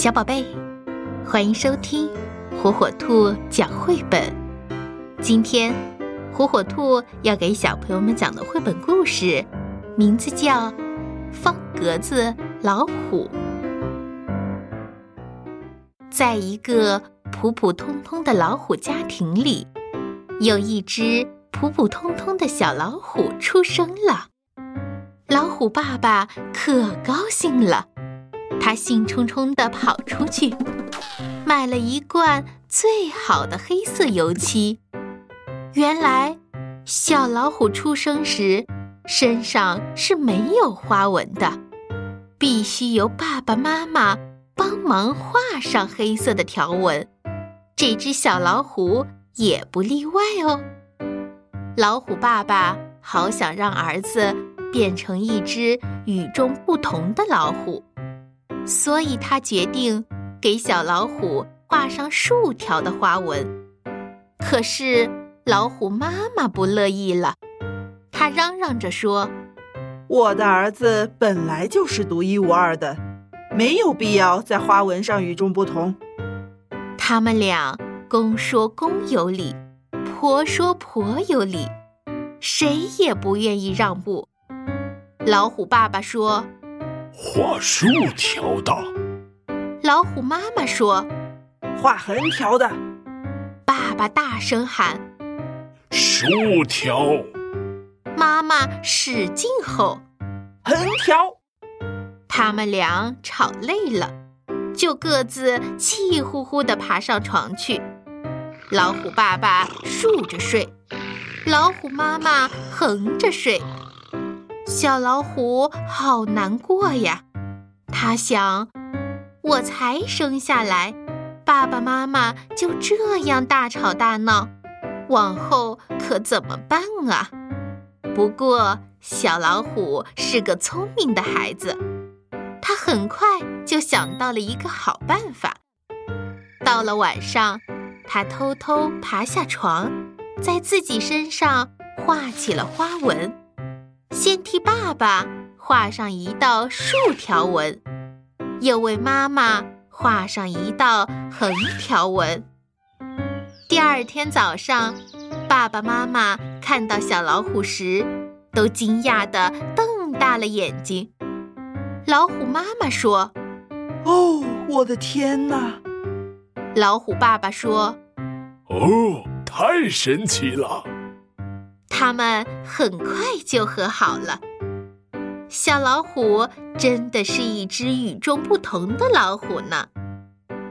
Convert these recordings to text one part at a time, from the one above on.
小宝贝，欢迎收听火火兔讲绘本。今天，火火兔要给小朋友们讲的绘本故事，名字叫《方格子老虎》。在一个普普通通的老虎家庭里，有一只普普通通的小老虎出生了。老虎爸爸可高兴了。他兴冲冲地跑出去，买了一罐最好的黑色油漆。原来，小老虎出生时身上是没有花纹的，必须由爸爸妈妈帮忙画上黑色的条纹。这只小老虎也不例外哦。老虎爸爸好想让儿子变成一只与众不同的老虎。所以他决定给小老虎画上竖条的花纹，可是老虎妈妈不乐意了，她嚷嚷着说：“我的儿子本来就是独一无二的，没有必要在花纹上与众不同。”他们俩公说公有理，婆说婆有理，谁也不愿意让步。老虎爸爸说。画竖条的，老虎妈妈说：“画横条的。”爸爸大声喊：“竖条！”妈妈使劲吼：“横条！”他们俩吵累了，就各自气呼呼地爬上床去。老虎爸爸竖着睡，老虎妈妈横着睡。小老虎好难过呀，他想：我才生下来，爸爸妈妈就这样大吵大闹，往后可怎么办啊？不过，小老虎是个聪明的孩子，他很快就想到了一个好办法。到了晚上，他偷偷爬下床，在自己身上画起了花纹。先替爸爸画上一道竖条纹，又为妈妈画上一道横条纹。第二天早上，爸爸妈妈看到小老虎时，都惊讶地瞪大了眼睛。老虎妈妈说：“哦，我的天哪！”老虎爸爸说：“哦，太神奇了。”他们很快就和好了。小老虎真的是一只与众不同的老虎呢。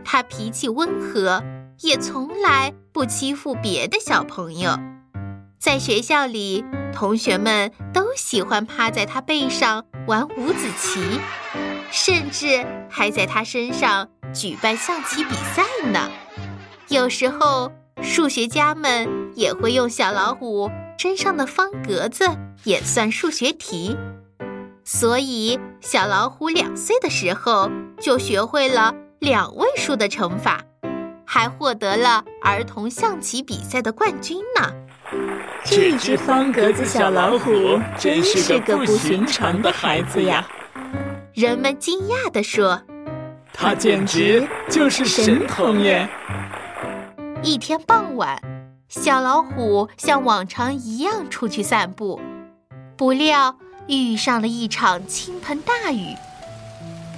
它脾气温和，也从来不欺负别的小朋友。在学校里，同学们都喜欢趴在它背上玩五子棋，甚至还在它身上举办象棋比赛呢。有时候，数学家们也会用小老虎。身上的方格子也算数学题，所以小老虎两岁的时候就学会了两位数的乘法，还获得了儿童象棋比赛的冠军呢。这只方格子小老虎真是个不寻常的孩子呀！人们惊讶地说：“他简直就是神童耶！”一天傍晚。小老虎像往常一样出去散步，不料遇上了一场倾盆大雨。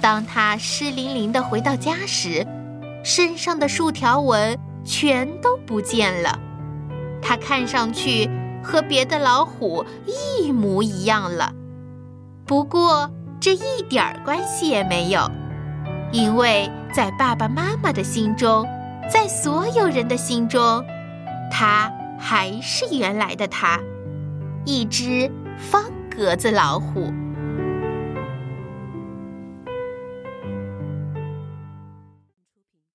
当他湿淋淋的回到家时，身上的竖条纹全都不见了。它看上去和别的老虎一模一样了。不过这一点儿关系也没有，因为在爸爸妈妈的心中，在所有人的心中。它还是原来的它，一只方格子老虎。